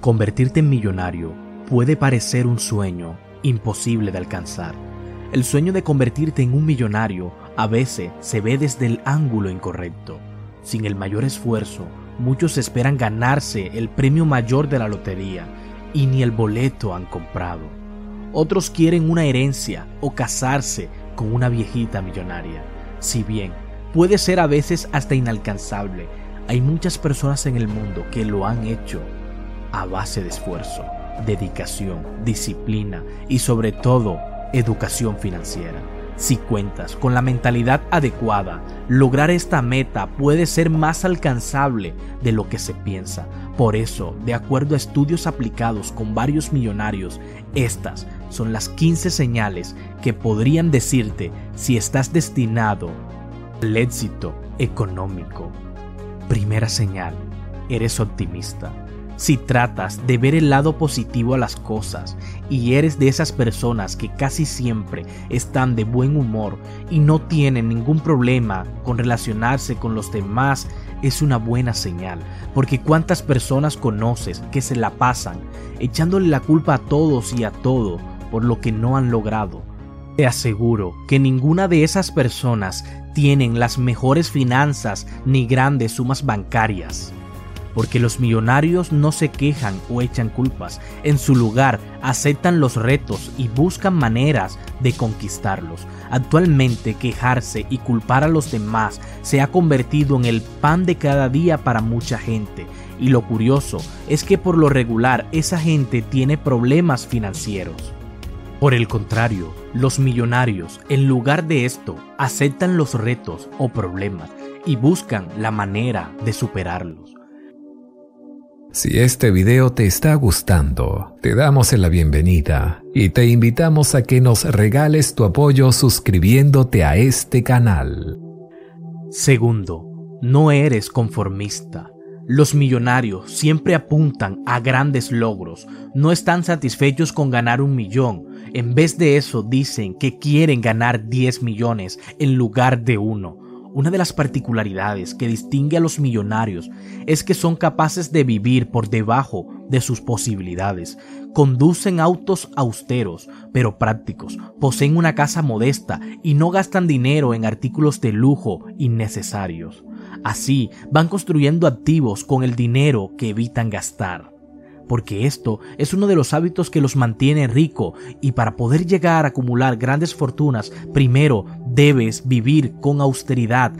Convertirte en millonario puede parecer un sueño imposible de alcanzar. El sueño de convertirte en un millonario a veces se ve desde el ángulo incorrecto. Sin el mayor esfuerzo, muchos esperan ganarse el premio mayor de la lotería y ni el boleto han comprado. Otros quieren una herencia o casarse con una viejita millonaria. Si bien puede ser a veces hasta inalcanzable, hay muchas personas en el mundo que lo han hecho a base de esfuerzo, dedicación, disciplina y sobre todo educación financiera. Si cuentas con la mentalidad adecuada, lograr esta meta puede ser más alcanzable de lo que se piensa. Por eso, de acuerdo a estudios aplicados con varios millonarios, estas son las 15 señales que podrían decirte si estás destinado al éxito económico. Primera señal, eres optimista. Si tratas de ver el lado positivo a las cosas y eres de esas personas que casi siempre están de buen humor y no tienen ningún problema con relacionarse con los demás, es una buena señal, porque cuántas personas conoces que se la pasan echándole la culpa a todos y a todo por lo que no han logrado. Te aseguro que ninguna de esas personas tienen las mejores finanzas ni grandes sumas bancarias porque los millonarios no se quejan o echan culpas, en su lugar aceptan los retos y buscan maneras de conquistarlos. Actualmente quejarse y culpar a los demás se ha convertido en el pan de cada día para mucha gente. Y lo curioso es que por lo regular esa gente tiene problemas financieros. Por el contrario, los millonarios, en lugar de esto, aceptan los retos o problemas y buscan la manera de superarlos. Si este video te está gustando, te damos la bienvenida y te invitamos a que nos regales tu apoyo suscribiéndote a este canal. Segundo, no eres conformista. Los millonarios siempre apuntan a grandes logros, no están satisfechos con ganar un millón, en vez de eso dicen que quieren ganar 10 millones en lugar de uno. Una de las particularidades que distingue a los millonarios es que son capaces de vivir por debajo de sus posibilidades. Conducen autos austeros, pero prácticos, poseen una casa modesta y no gastan dinero en artículos de lujo innecesarios. Así van construyendo activos con el dinero que evitan gastar porque esto es uno de los hábitos que los mantiene rico y para poder llegar a acumular grandes fortunas, primero debes vivir con austeridad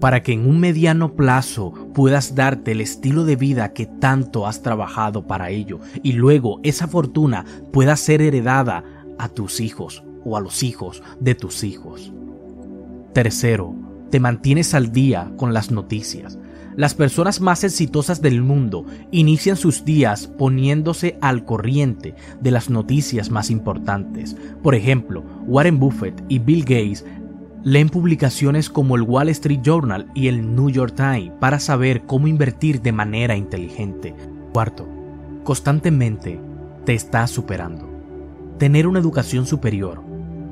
para que en un mediano plazo puedas darte el estilo de vida que tanto has trabajado para ello y luego esa fortuna pueda ser heredada a tus hijos o a los hijos de tus hijos. Tercero, te mantienes al día con las noticias. Las personas más exitosas del mundo inician sus días poniéndose al corriente de las noticias más importantes. Por ejemplo, Warren Buffett y Bill Gates Leen publicaciones como el Wall Street Journal y el New York Times para saber cómo invertir de manera inteligente. Cuarto, constantemente te estás superando. Tener una educación superior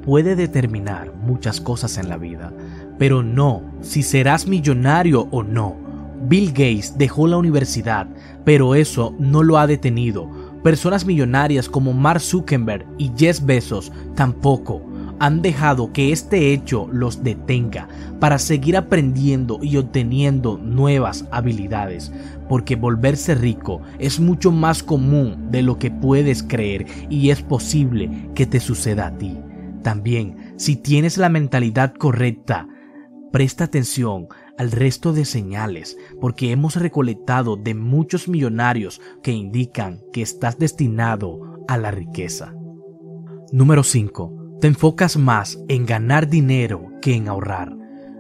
puede determinar muchas cosas en la vida, pero no si serás millonario o no. Bill Gates dejó la universidad, pero eso no lo ha detenido. Personas millonarias como Mark Zuckerberg y Jeff Bezos tampoco han dejado que este hecho los detenga para seguir aprendiendo y obteniendo nuevas habilidades, porque volverse rico es mucho más común de lo que puedes creer y es posible que te suceda a ti. También, si tienes la mentalidad correcta, presta atención al resto de señales, porque hemos recolectado de muchos millonarios que indican que estás destinado a la riqueza. Número 5 te enfocas más en ganar dinero que en ahorrar.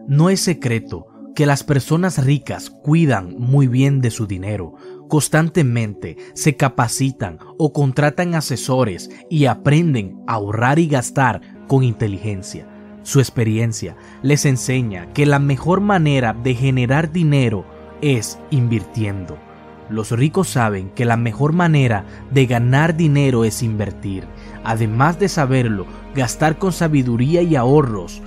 No es secreto que las personas ricas cuidan muy bien de su dinero, constantemente se capacitan o contratan asesores y aprenden a ahorrar y gastar con inteligencia. Su experiencia les enseña que la mejor manera de generar dinero es invirtiendo. Los ricos saben que la mejor manera de ganar dinero es invertir. Además de saberlo, gastar con sabiduría y ahorros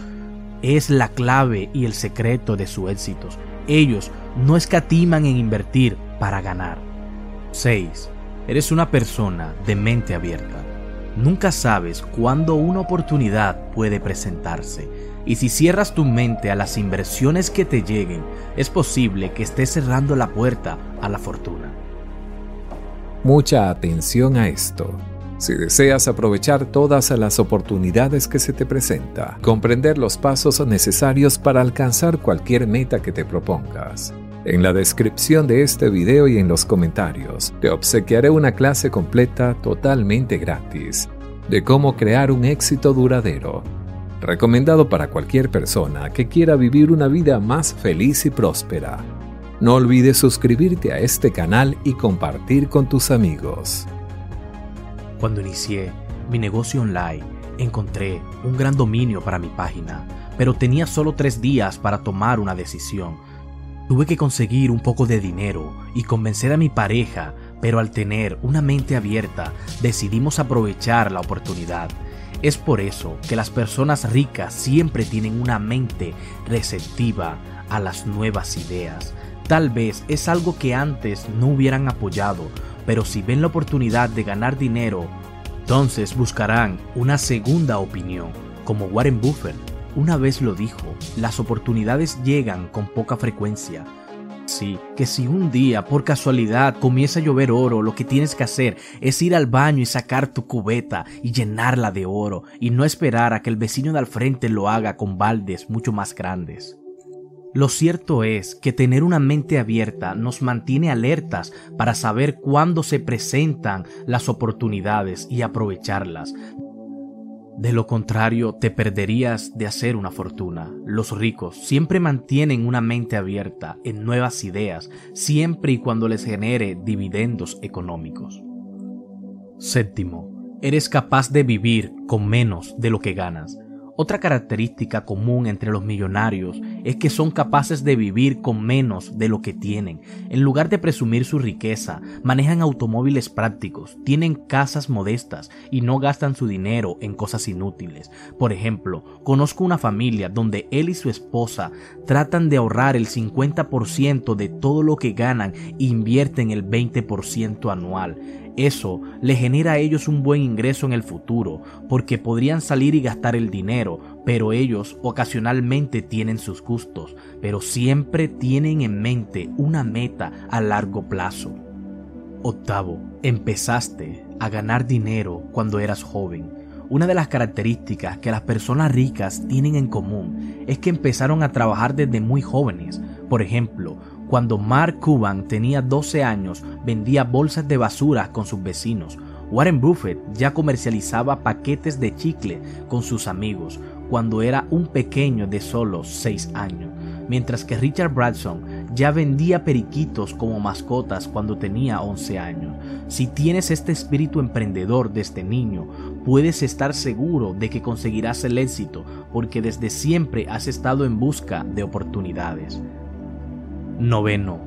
es la clave y el secreto de su éxito. Ellos no escatiman en invertir para ganar. 6. Eres una persona de mente abierta. Nunca sabes cuándo una oportunidad puede presentarse y si cierras tu mente a las inversiones que te lleguen, es posible que estés cerrando la puerta a la fortuna. Mucha atención a esto. Si deseas aprovechar todas las oportunidades que se te presenta, comprender los pasos necesarios para alcanzar cualquier meta que te propongas. En la descripción de este video y en los comentarios te obsequiaré una clase completa totalmente gratis de cómo crear un éxito duradero recomendado para cualquier persona que quiera vivir una vida más feliz y próspera. No olvides suscribirte a este canal y compartir con tus amigos. Cuando inicié mi negocio online, encontré un gran dominio para mi página, pero tenía solo tres días para tomar una decisión. Tuve que conseguir un poco de dinero y convencer a mi pareja, pero al tener una mente abierta, decidimos aprovechar la oportunidad es por eso que las personas ricas siempre tienen una mente receptiva a las nuevas ideas. Tal vez es algo que antes no hubieran apoyado, pero si ven la oportunidad de ganar dinero, entonces buscarán una segunda opinión, como Warren Buffett una vez lo dijo, las oportunidades llegan con poca frecuencia, Sí, que si un día por casualidad comienza a llover oro, lo que tienes que hacer es ir al baño y sacar tu cubeta y llenarla de oro y no esperar a que el vecino de al frente lo haga con baldes mucho más grandes. Lo cierto es que tener una mente abierta nos mantiene alertas para saber cuándo se presentan las oportunidades y aprovecharlas, de lo contrario, te perderías de hacer una fortuna. Los ricos siempre mantienen una mente abierta en nuevas ideas, siempre y cuando les genere dividendos económicos. Séptimo, eres capaz de vivir con menos de lo que ganas. Otra característica común entre los millonarios es que son capaces de vivir con menos de lo que tienen. En lugar de presumir su riqueza, manejan automóviles prácticos, tienen casas modestas y no gastan su dinero en cosas inútiles. Por ejemplo, conozco una familia donde él y su esposa tratan de ahorrar el 50% de todo lo que ganan e invierten el 20% anual. Eso le genera a ellos un buen ingreso en el futuro, porque podrían salir y gastar el dinero, pero ellos ocasionalmente tienen sus gustos, pero siempre tienen en mente una meta a largo plazo. Octavo, empezaste a ganar dinero cuando eras joven. Una de las características que las personas ricas tienen en común es que empezaron a trabajar desde muy jóvenes. Por ejemplo, cuando Mark Cuban tenía 12 años, vendía bolsas de basura con sus vecinos. Warren Buffett ya comercializaba paquetes de chicle con sus amigos cuando era un pequeño de solo 6 años, mientras que Richard Branson ya vendía periquitos como mascotas cuando tenía 11 años. Si tienes este espíritu emprendedor desde niño, puedes estar seguro de que conseguirás el éxito porque desde siempre has estado en busca de oportunidades. Noveno,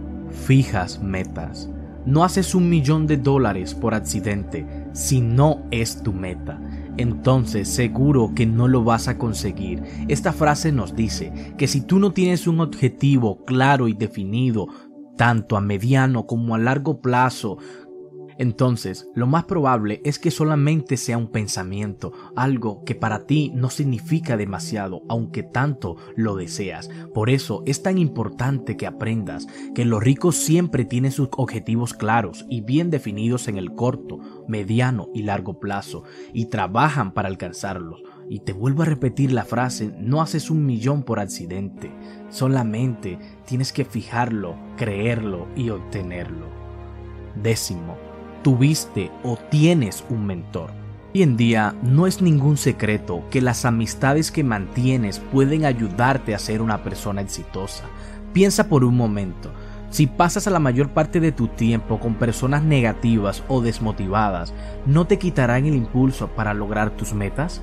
fijas metas. No haces un millón de dólares por accidente si no es tu meta. Entonces seguro que no lo vas a conseguir. Esta frase nos dice que si tú no tienes un objetivo claro y definido, tanto a mediano como a largo plazo, entonces lo más probable es que solamente sea un pensamiento, algo que para ti no significa demasiado, aunque tanto lo deseas. Por eso es tan importante que aprendas que los ricos siempre tienen sus objetivos claros y bien definidos en el corto, mediano y largo plazo, y trabajan para alcanzarlos. Y te vuelvo a repetir la frase, no haces un millón por accidente, solamente tienes que fijarlo, creerlo y obtenerlo. Décimo, tuviste o tienes un mentor. Hoy en día no es ningún secreto que las amistades que mantienes pueden ayudarte a ser una persona exitosa. Piensa por un momento, si pasas a la mayor parte de tu tiempo con personas negativas o desmotivadas, ¿no te quitarán el impulso para lograr tus metas?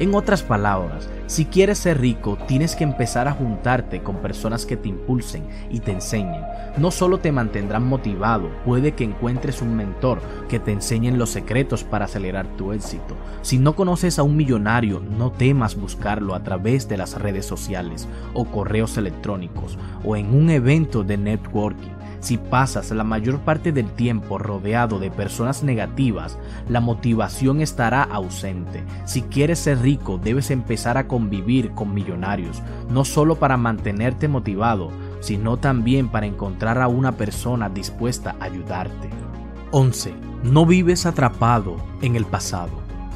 En otras palabras, si quieres ser rico, tienes que empezar a juntarte con personas que te impulsen y te enseñen. No solo te mantendrán motivado, puede que encuentres un mentor que te enseñe los secretos para acelerar tu éxito. Si no conoces a un millonario, no temas buscarlo a través de las redes sociales o correos electrónicos o en un evento de networking. Si pasas la mayor parte del tiempo rodeado de personas negativas, la motivación estará ausente. Si quieres ser rico, debes empezar a convivir con millonarios, no solo para mantenerte motivado, sino también para encontrar a una persona dispuesta a ayudarte. 11. No vives atrapado en el pasado.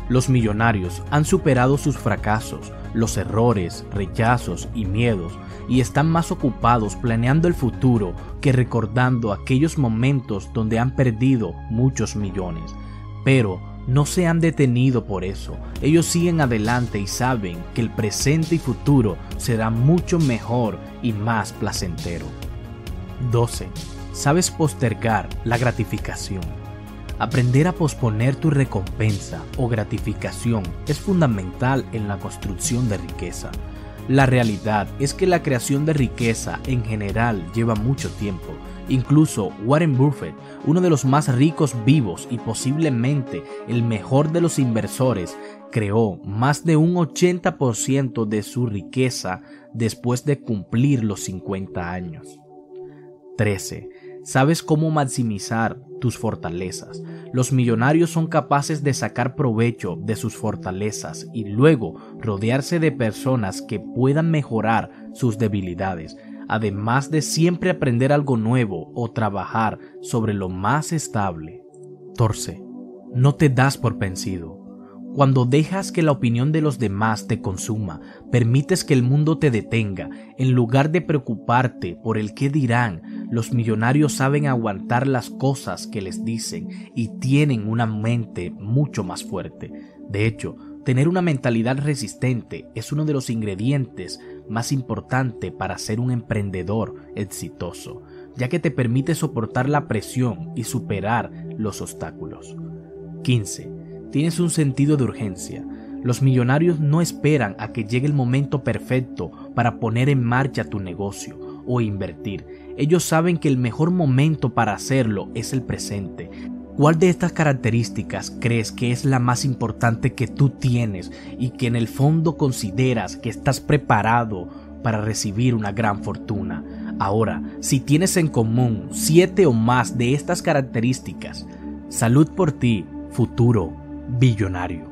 Los millonarios han superado sus fracasos, los errores, rechazos y miedos y están más ocupados planeando el futuro que recordando aquellos momentos donde han perdido muchos millones. Pero no se han detenido por eso, ellos siguen adelante y saben que el presente y futuro será mucho mejor y más placentero. 12. Sabes postergar la gratificación. Aprender a posponer tu recompensa o gratificación es fundamental en la construcción de riqueza. La realidad es que la creación de riqueza en general lleva mucho tiempo. Incluso Warren Buffett, uno de los más ricos vivos y posiblemente el mejor de los inversores, creó más de un 80% de su riqueza después de cumplir los 50 años. 13. Sabes cómo maximizar tus fortalezas. Los millonarios son capaces de sacar provecho de sus fortalezas y luego rodearse de personas que puedan mejorar sus debilidades, además de siempre aprender algo nuevo o trabajar sobre lo más estable. Torce. No te das por vencido. Cuando dejas que la opinión de los demás te consuma, permites que el mundo te detenga, en lugar de preocuparte por el qué dirán, los millonarios saben aguantar las cosas que les dicen y tienen una mente mucho más fuerte. De hecho, tener una mentalidad resistente es uno de los ingredientes más importantes para ser un emprendedor exitoso, ya que te permite soportar la presión y superar los obstáculos. 15 Tienes un sentido de urgencia. Los millonarios no esperan a que llegue el momento perfecto para poner en marcha tu negocio o invertir. Ellos saben que el mejor momento para hacerlo es el presente. ¿Cuál de estas características crees que es la más importante que tú tienes y que en el fondo consideras que estás preparado para recibir una gran fortuna? Ahora, si tienes en común siete o más de estas características, salud por ti, futuro billonario.